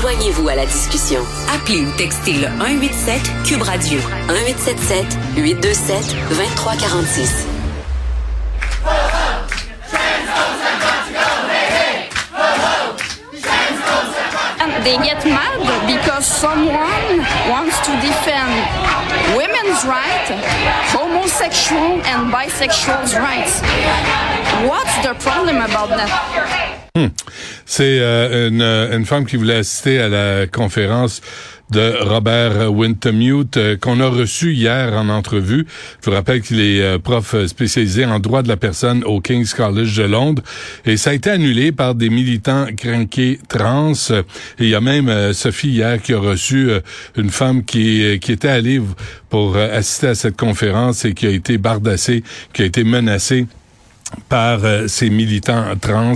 Joignez-vous à la discussion. Appelez ou textez le 187 Cube Radio 1877 827 2346. they get mad because someone wants to defend women's rights, homosexual and bisexuals' rights. What's the problem about that? Hmm. C'est euh, une, une femme qui voulait assister à la conférence de Robert Wintermute euh, qu'on a reçu hier en entrevue. Je vous rappelle qu'il est euh, prof spécialisé en droit de la personne au King's College de Londres et ça a été annulé par des militants crinqués trans. Il y a même euh, Sophie hier qui a reçu une femme qui, qui était allée pour assister à cette conférence et qui a été bardassée, qui a été menacée par ces militants trans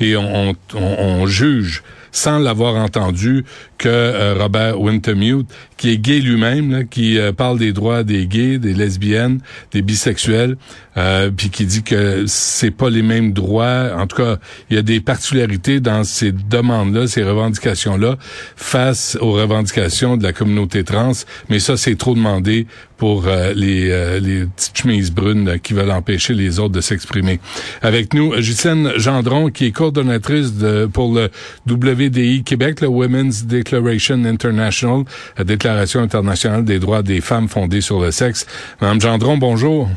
et on, on, on juge sans l'avoir entendu que euh, Robert Wintermute, qui est gay lui-même, qui euh, parle des droits des gays, des lesbiennes, des bisexuels, euh, puis qui dit que c'est pas les mêmes droits. En tout cas, il y a des particularités dans ces demandes-là, ces revendications-là, face aux revendications de la communauté trans. Mais ça, c'est trop demandé pour les, les petites chemises brunes qui veulent empêcher les autres de s'exprimer. Avec nous, Justine Gendron, qui est coordonnatrice de, pour le WDI Québec, le Women's Declaration International, la Déclaration internationale des droits des femmes fondée sur le sexe. Madame Gendron, bonjour.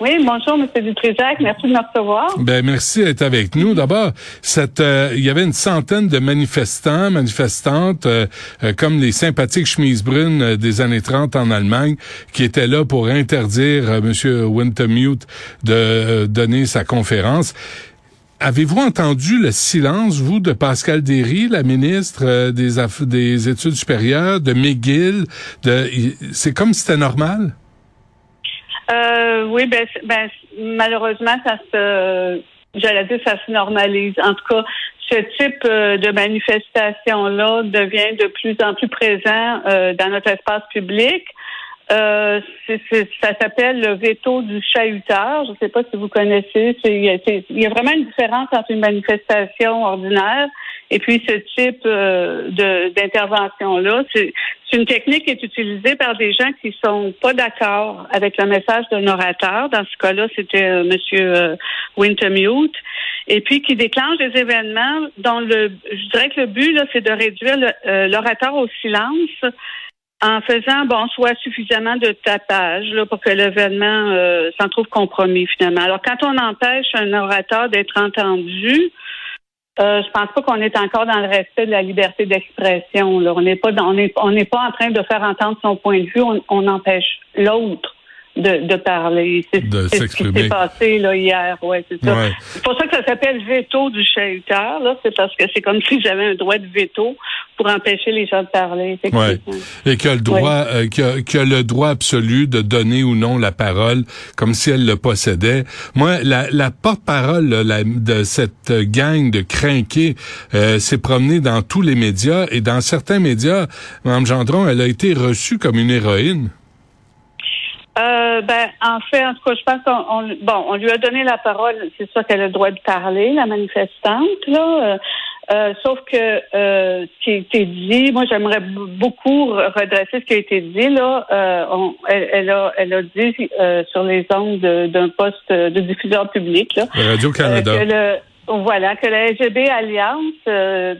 Oui, bonjour, M. Dutrisac. Merci de me recevoir. Ben, merci d'être avec nous. D'abord, cette, euh, il y avait une centaine de manifestants, manifestantes, euh, euh, comme les sympathiques chemises brunes des années 30 en Allemagne, qui étaient là pour interdire M. Wintermute de donner sa conférence. Avez-vous entendu le silence, vous, de Pascal Derry, la ministre euh, des, des Études supérieures, de McGill? De, c'est comme si c'était normal? Euh, oui, ben, ben, malheureusement, ça se, j'allais dire, ça se normalise. En tout cas, ce type euh, de manifestation-là devient de plus en plus présent dans notre espace public. Euh, ça s'appelle le veto du chahuteur. Je ne sais pas si vous connaissez. Il y, a vraiment une différence entre une manifestation ordinaire et puis ce type euh, d'intervention-là. C'est une technique qui est utilisée par des gens qui sont pas d'accord avec le message d'un orateur. Dans ce cas-là, c'était euh, M. Wintermute. Et puis qui déclenche des événements dont le, je dirais que le but, c'est de réduire l'orateur au silence en faisant bon soit suffisamment de tapage là, pour que l'événement euh, s'en trouve compromis finalement. Alors quand on empêche un orateur d'être entendu, euh, je pense pas qu'on est encore dans le respect de la liberté d'expression. On n'est pas on n'est on n'est pas en train de faire entendre son point de vue. on empêche l'autre de, de parler. C'est ce qui s'est passé là, hier. Ouais, c'est ça. C'est pour ça que ça s'appelle veto du chahuteur. Là, c'est parce que c'est comme si j'avais un droit de veto pour empêcher les gens de parler. Ouais. Et qu'il a le droit, euh, qu a, le droit absolu de donner ou non la parole, comme si elle le possédait. Moi, la, la porte-parole de cette gang de crinqués euh, s'est promenée dans tous les médias et dans certains médias, Mme Gendron, elle a été reçue comme une héroïne. Euh, ben, en fait, en tout cas, je pense qu'on bon, on lui a donné la parole. C'est ça qu'elle a le droit de parler, la manifestante, là. Euh, euh sauf que euh, ce qui a été dit, moi j'aimerais beaucoup redresser ce qui a été dit là. Euh, on, elle, a, elle a dit sur les ondes d'un poste de diffuseur public là. Radio Canada. Que le, voilà, que la LGB Alliance, euh,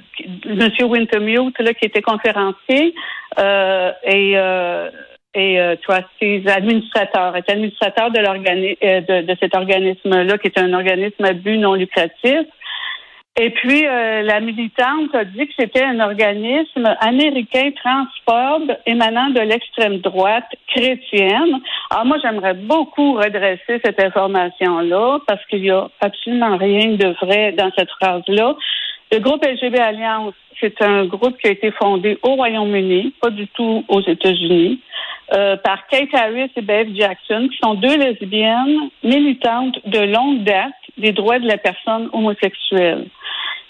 M. Wintermute, là, qui était conférencier, euh, et et euh, trustees, administrateur, est administrateur de l'organisme euh, de, de, cet organisme-là, qui est un organisme à but non lucratif. Et puis, euh, la militante a dit que c'était un organisme américain transphobe émanant de l'extrême droite chrétienne. Alors moi, j'aimerais beaucoup redresser cette information-là parce qu'il y a absolument rien de vrai dans cette phrase-là. Le groupe LGB Alliance, c'est un groupe qui a été fondé au Royaume-Uni, pas du tout aux États-Unis. Euh, par Kate Harris et Bev Jackson, qui sont deux lesbiennes militantes de longue date des droits de la personne homosexuelle.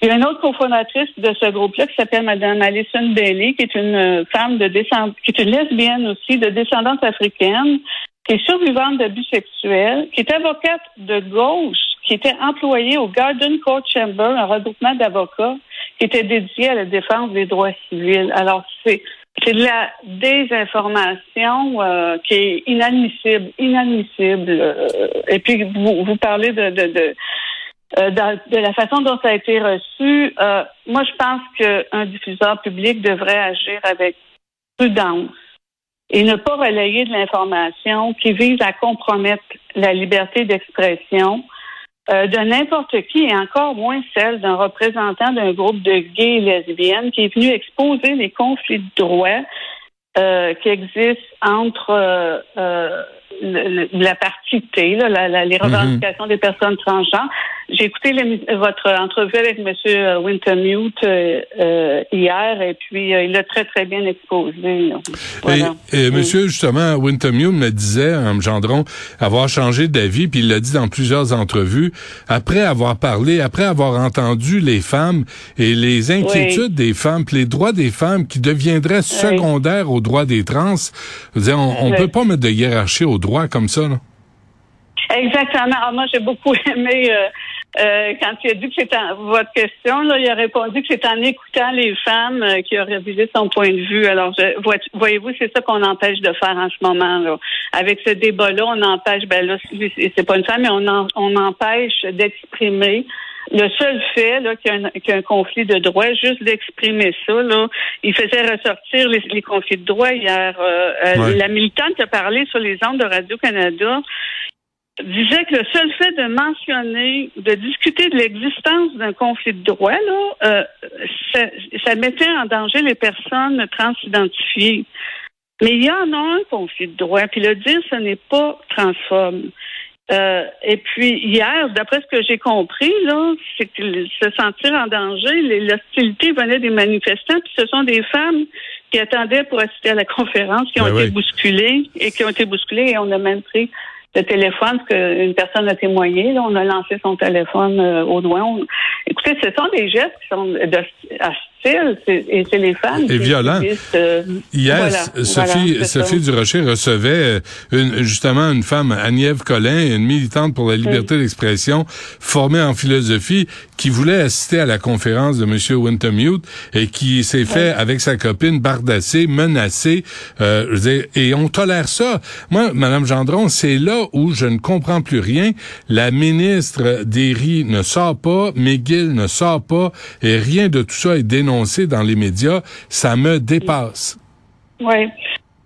Il y a une autre cofondatrice de ce groupe-là qui s'appelle Madame Alison Bailey, qui est une euh, femme de descendance, qui est une lesbienne aussi, de descendance africaine, qui est survivante d'abus sexuels, qui est avocate de gauche, qui était employée au Garden Court Chamber, un regroupement d'avocats, qui était dédié à la défense des droits civils. Alors, c'est c'est de la désinformation euh, qui est inadmissible, inadmissible. Euh, et puis vous, vous parlez de, de, de euh, de, la façon dont ça a été reçu, moi je pense qu'un diffuseur public devrait agir avec prudence et ne pas relayer de l'information qui vise à compromettre la liberté d'expression euh, de n'importe qui et encore moins celle d'un représentant d'un groupe de gays et lesbiennes qui est venu exposer les conflits de droits euh, qui existent entre euh, la partie T, là, les mhm. revendications des personnes transgenres. J'ai écouté votre entrevue avec M. Wintermute euh, euh, hier et puis euh, il l'a très, très bien exposé. Et, Monsieur, justement, Wintermute me disait, en Gendron, avoir changé d'avis, puis il l'a dit dans plusieurs entrevues, après avoir parlé, après avoir entendu les femmes et les inquiétudes des femmes, puis les droits des femmes qui deviendraient secondaires aux droits des trans. on ne peut pas mettre de hiérarchie aux comme ça, là. Exactement. Ah, moi, j'ai beaucoup aimé euh, euh, quand tu as dit que c'était votre question. Là, il a répondu que c'est en écoutant les femmes euh, qui a révisé son point de vue. Alors, voyez-vous, c'est ça qu'on empêche de faire en ce moment. Là. Avec ce débat-là, on empêche. Ben là, c'est pas une femme, mais on, on empêche d'exprimer. Le seul fait qu'il y, a un conflit de droits, juste d'exprimer ça, là, il faisait ressortir les, conflits de droits hier. La militante qui a parlé sur les ondes de Radio-Canada, disait que le seul fait de mentionner, de discuter de l'existence d'un conflit de droit, là, euh, ça, mettait en danger les personnes transidentifiées. Mais il y en a un conflit de droit, puis le dire, ce n'est pas transforme. Euh, et puis hier, d'après ce que j'ai compris, là, c'est que se sentir en danger, l'hostilité venait des manifestants, puis ce sont des femmes qui attendaient pour assister à la conférence, qui ont ben été bousculées et qui ont été bousculées, et on a même pris le téléphone, parce qu'une personne a témoigné, là, on a lancé son téléphone euh, au doigt. Écoutez, ce sont des gestes qui sont de, et c'est les femmes. Et violent. Euh, Hier, Sophie, Sophie Durocher recevait une, justement une femme, Agnève Collin, une militante pour la liberté d'expression, formée en philosophie, qui voulait assister à la conférence de M. Wintermute et qui s'est fait avec sa copine bardasser, menacée. Euh, et on tolère ça. Moi, Madame Gendron, c'est là où je ne comprends plus rien. La ministre Derry ne sort pas, McGill ne sort pas, et rien de tout ça est dénoncé dans les médias, ça me dépasse. Oui.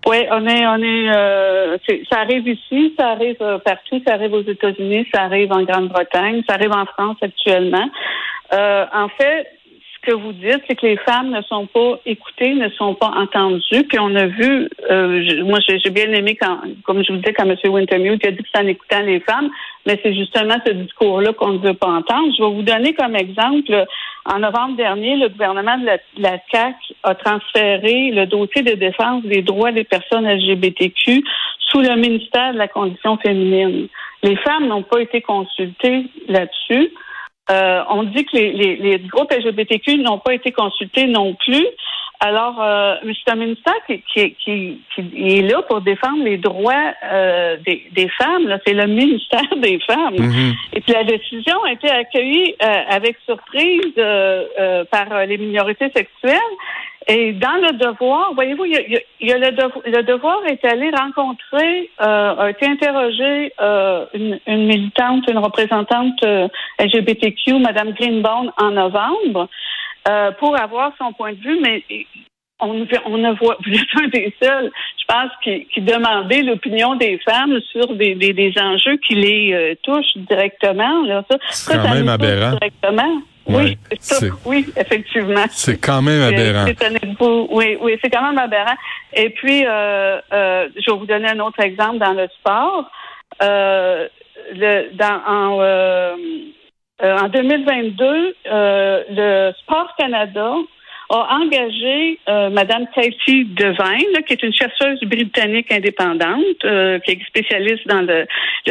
Oui, on est, on est, euh, ça arrive ici, ça arrive euh, partout, ça arrive aux États-Unis, ça arrive en Grande-Bretagne, ça arrive en France actuellement. Euh, en fait, ce que vous dites, c'est que les femmes ne sont pas écoutées, ne sont pas entendues. Puis on a vu, euh, moi j'ai bien aimé quand, comme je vous disais, quand M. Wintermute a dit que c'est en écoutant les femmes, mais c'est justement ce discours-là qu'on ne veut pas entendre. Je vais vous donner comme exemple, en novembre dernier, le gouvernement de la, la CAC a transféré le dossier de défense des droits des personnes LGBTQ sous le ministère de la Condition féminine. Les femmes n'ont pas été consultées là-dessus. Euh, on dit que les, les, groupes LGBTQ n'ont pas été consultés non plus. Alors, euh, c'est un ministère qui, qui, qui, est là pour défendre les droits euh, des, des, femmes. C'est le ministère des femmes. Mm-hmm. Et puis la décision a été accueillie euh, avec surprise euh, par les minorités sexuelles. Et dans le devoir, voyez-vous, il y a, le, devoir, le devoir est allé rencontrer, euh, a été interrogé euh, une, une, militante, une représentante euh, LGBTQ, Madame Greenbaum, en novembre, euh, pour avoir son point de vue, mais on, on ne voit, vous êtes un des seuls, je pense, qui, qui demandait l'opinion des femmes sur des, des, des enjeux qui les euh, touchent directement. Là. Ça, c'est quand même aberrant. Directement. Oui, oui, effectivement. C'est quand même aberrant. Oui, oui, c'est quand même aberrant. Et puis, euh, euh, je vais vous donner un autre exemple dans le sport. Euh, le, dans, en, euh, en 2022, le Sport Canada a engagé euh, Madame Katie Devine, qui est une chercheuse britannique indépendante, euh, qui est spécialiste dans le,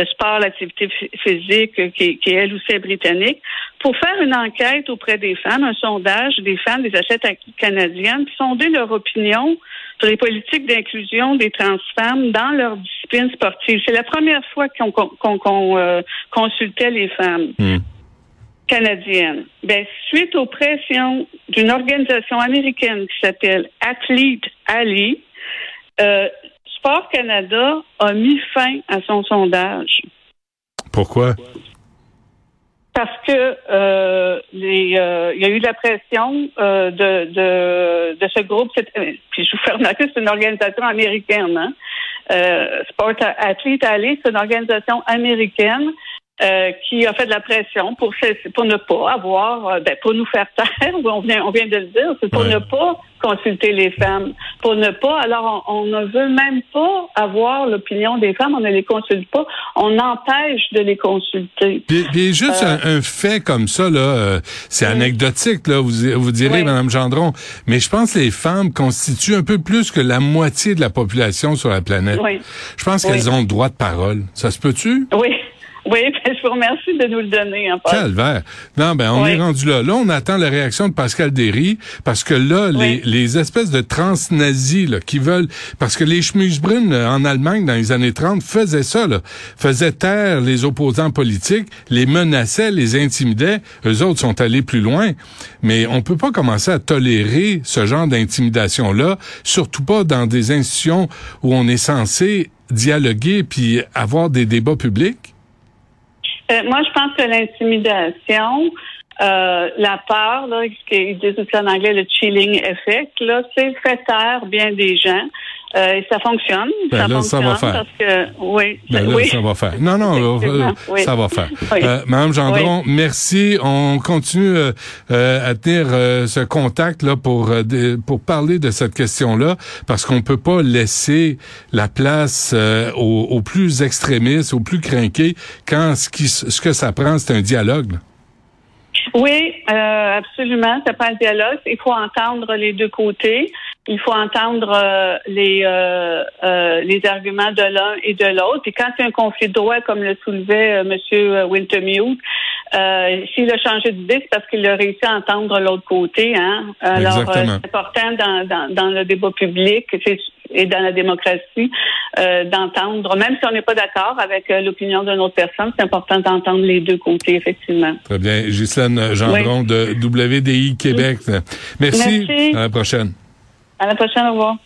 sport, l'activité physique, qui, qui, est elle aussi britannique, pour faire une enquête auprès des femmes, un sondage des femmes, des athlètes canadiennes, sonder leur opinion sur les politiques d'inclusion des trans femmes dans leur discipline sportive. C'est la première fois qu'on euh, consultait les femmes. Hmm. Canadienne. Ben, suite aux pressions d'une organisation américaine qui s'appelle Athlete Ali, euh, Sport Canada a mis fin à son sondage. Pourquoi? Parce que euh, les, euh, il y a eu de la pression euh, de, de, de ce groupe. Puis je vous fais remarquer, c'est une organisation américaine. Hein? Sport Athlete Ali, c'est une organisation américaine euh, qui a fait de la pression pour pour ne pas avoir, euh, ben, pour nous faire taire, on vient, on vient de le dire, c'est pour ne pas consulter les femmes, pour ne pas. Alors, on, ne veut même pas avoir l'opinion des femmes, on ne les consulte pas, on empêche de les consulter. Puis, juste euh, un, fait comme ça là, c'est anecdotique là, vous vous direz, Madame Gendron, mais je pense que les femmes constituent un peu plus que la moitié de la population sur la planète. Je pense qu'elles ont le droit de parole. Ça se peut-tu? Oui. Oui, ben, je vous remercie de nous le donner. En Calvaire. Non, ben on est rendu là. Là, on attend la réaction de Pascal Derry parce que là, les, les, espèces de trans-nazis là, qui veulent... Parce que les Schmusbrunn en Allemagne, dans les années 30, faisaient ça, là. faisaient taire les opposants politiques, les menaçaient, les intimidaient. Eux autres sont allés plus loin. Mais on peut pas commencer à tolérer ce genre d'intimidation-là, surtout pas dans des institutions où on est censé dialoguer puis avoir des débats publics. Euh, moi, je pense que l'intimidation, euh, la peur, là, ce qu'ils disent aussi en anglais le chilling effect, là, c'est fait taire bien des gens. Euh, ça fonctionne. Ben ça là, fonctionne ça va faire. Parce que, oui, ben là, oui. ça va faire. Non, non, euh, ça va faire. Euh, Madame Gendron, merci. On continue euh, à tenir ce contact là pour pour parler de cette question-là, parce qu'on peut pas laisser la place aux, aux, plus extrémistes, aux plus crinqués, quand ce, qui, ce que ça prend, c'est un dialogue. Là. Oui, euh, absolument. Ça prend un dialogue. Il faut entendre les deux côtés. Il faut entendre euh, les euh, euh, les arguments de l'un et de l'autre. Puis quand il y a un conflit de droit, comme le soulevait Monsieur Wintermute, s'il a changé d'idée, c'est parce qu'il a réussi à entendre l'autre côté. Hein? Alors, c'est important dans, dans, dans, le débat public et dans la démocratie d'entendre, même si on n'est pas d'accord avec l'opinion d'une autre personne, c'est important d'entendre les deux côtés, effectivement. Très bien. Ghislaine Gendron de WDI Québec. Merci. Merci. À la prochaine. À la prochaine. Au revoir.